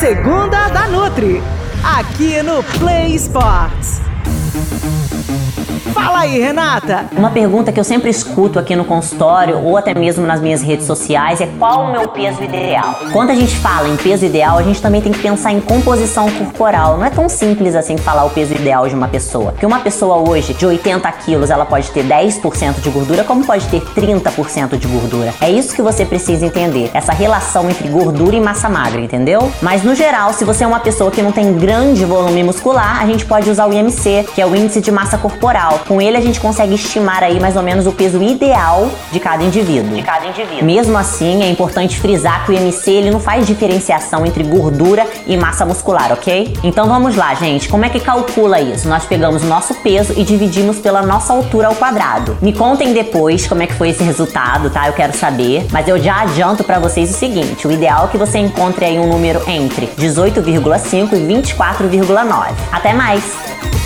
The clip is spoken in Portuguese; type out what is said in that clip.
Segunda da Nutri, aqui no Play Sports. Fala aí, Renata! Uma pergunta que eu sempre escuto aqui no consultório ou até mesmo nas minhas redes sociais é qual o meu peso ideal? Quando a gente fala em peso ideal, a gente também tem que pensar em composição corporal. Não é tão simples assim falar o peso ideal de uma pessoa. Porque uma pessoa hoje de 80 quilos, ela pode ter 10% de gordura, como pode ter 30% de gordura. É isso que você precisa entender. Essa relação entre gordura e massa magra, entendeu? Mas no geral, se você é uma pessoa que não tem grande volume muscular, a gente pode usar o IMC, que é o índice de massa corporal. Com ele a gente consegue estimar aí mais ou menos o peso ideal de cada indivíduo. De cada indivíduo. Mesmo assim, é importante frisar que o IMC ele não faz diferenciação entre gordura e massa muscular, ok? Então vamos lá, gente. Como é que calcula isso? Nós pegamos o nosso peso e dividimos pela nossa altura ao quadrado. Me contem depois como é que foi esse resultado, tá? Eu quero saber. Mas eu já adianto para vocês o seguinte: o ideal é que você encontre aí um número entre 18,5 e 24,9. Até mais!